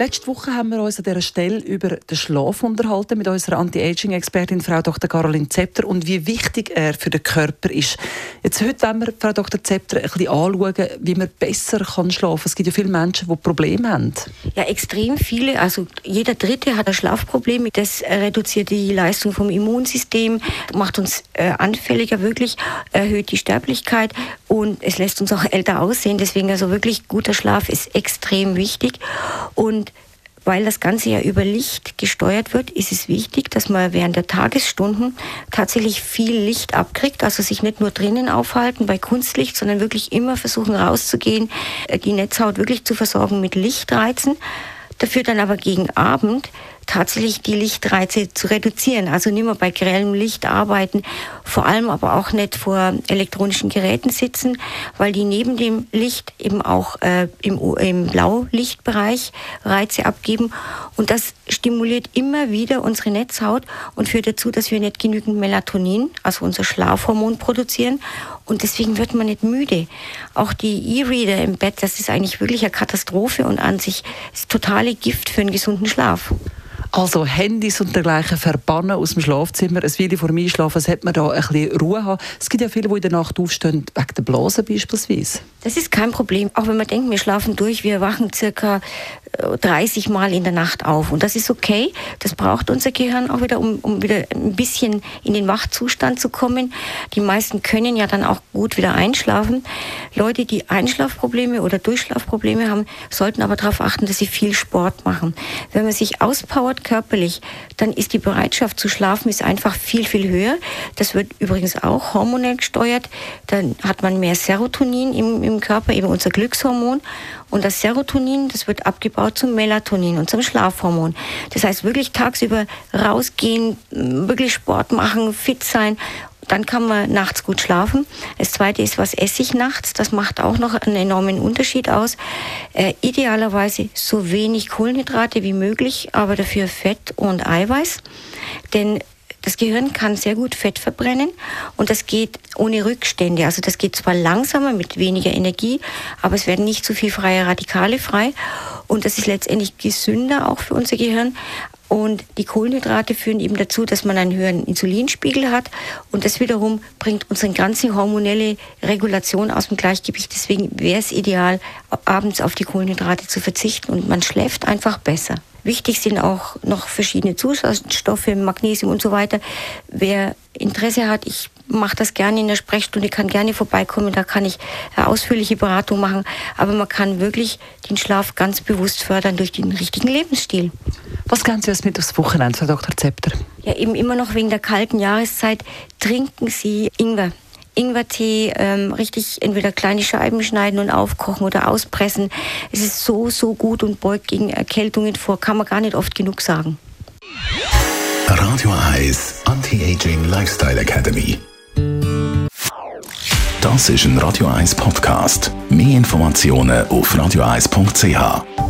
Letzte Woche haben wir uns an dieser Stelle über den Schlaf unterhalten mit unserer Anti-Aging-Expertin Frau Dr. Caroline Zepter und wie wichtig er für den Körper ist. Jetzt heute wollen wir, Frau Dr. Zepter, ein bisschen anschauen, wie man besser kann schlafen kann. Es gibt ja viele Menschen, die Probleme haben. Ja, extrem viele. Also jeder Dritte hat ein Schlafproblem. Das reduziert die Leistung vom Immunsystem, macht uns äh, anfälliger wirklich, erhöht die Sterblichkeit und es lässt uns auch älter aussehen. Deswegen also wirklich guter Schlaf ist extrem wichtig. Und weil das Ganze ja über Licht gesteuert wird, ist es wichtig, dass man während der Tagesstunden tatsächlich viel Licht abkriegt, also sich nicht nur drinnen aufhalten bei Kunstlicht, sondern wirklich immer versuchen rauszugehen, die Netzhaut wirklich zu versorgen mit Lichtreizen. Dafür dann aber gegen Abend tatsächlich die Lichtreize zu reduzieren. Also nicht mehr bei grellem Licht arbeiten, vor allem aber auch nicht vor elektronischen Geräten sitzen, weil die neben dem Licht eben auch äh, im, im Blaulichtbereich Reize abgeben. Und das stimuliert immer wieder unsere Netzhaut und führt dazu, dass wir nicht genügend Melatonin, also unser Schlafhormon, produzieren. Und deswegen wird man nicht müde. Auch die E-Reader im Bett, das ist eigentlich wirklich eine Katastrophe und an sich ist totale Gift für einen gesunden Schlaf. Also Handys und dergleichen verbannen aus dem Schlafzimmer. Ein Video vor dem Einschlafen, sollte man da ein bisschen Ruhe haben. Es gibt ja viele, die in der Nacht aufstehen, wegen der Blasen beispielsweise. Das ist kein Problem. Auch wenn man denkt, wir schlafen durch, wir wachen circa 30 äh, Mal in der Nacht auf. Und das ist okay. Das braucht unser Gehirn auch wieder, um, um wieder ein bisschen in den Wachzustand zu kommen. Die meisten können ja dann auch gut wieder einschlafen. Leute, die Einschlafprobleme oder Durchschlafprobleme haben, sollten aber darauf achten, dass sie viel Sport machen. Wenn man sich auspowert, körperlich, dann ist die Bereitschaft zu schlafen ist einfach viel, viel höher. Das wird übrigens auch hormonell gesteuert. Dann hat man mehr Serotonin im, im Körper, eben unser Glückshormon. Und das Serotonin, das wird abgebaut zum Melatonin, unserem Schlafhormon. Das heißt, wirklich tagsüber rausgehen, wirklich Sport machen, fit sein dann kann man nachts gut schlafen. Das zweite ist, was esse ich nachts? Das macht auch noch einen enormen Unterschied aus. Äh, idealerweise so wenig Kohlenhydrate wie möglich, aber dafür Fett und Eiweiß. Denn das Gehirn kann sehr gut Fett verbrennen und das geht ohne Rückstände. Also das geht zwar langsamer mit weniger Energie, aber es werden nicht so viel freie Radikale frei und das ist letztendlich gesünder auch für unser Gehirn. Und die Kohlenhydrate führen eben dazu, dass man einen höheren Insulinspiegel hat. Und das wiederum bringt unsere ganze hormonelle Regulation aus dem Gleichgewicht. Deswegen wäre es ideal, abends auf die Kohlenhydrate zu verzichten und man schläft einfach besser. Wichtig sind auch noch verschiedene Zusatzstoffe, Magnesium und so weiter. Wer Interesse hat, ich mache das gerne in der Sprechstunde, kann gerne vorbeikommen, da kann ich eine ausführliche Beratung machen. Aber man kann wirklich den Schlaf ganz bewusst fördern durch den richtigen Lebensstil. Was gehen Sie jetzt mit aufs Wochenende, Frau Dr. Zepter? Ja, eben immer noch wegen der kalten Jahreszeit trinken Sie Ingwer. Ingwertee ähm, richtig entweder kleine Scheiben schneiden und aufkochen oder auspressen. Es ist so, so gut und beugt gegen Erkältungen vor, kann man gar nicht oft genug sagen. Radio Eyes Anti-Aging Lifestyle Academy. Das ist ein Radio 1 Podcast. Mehr Informationen auf radio1.ch.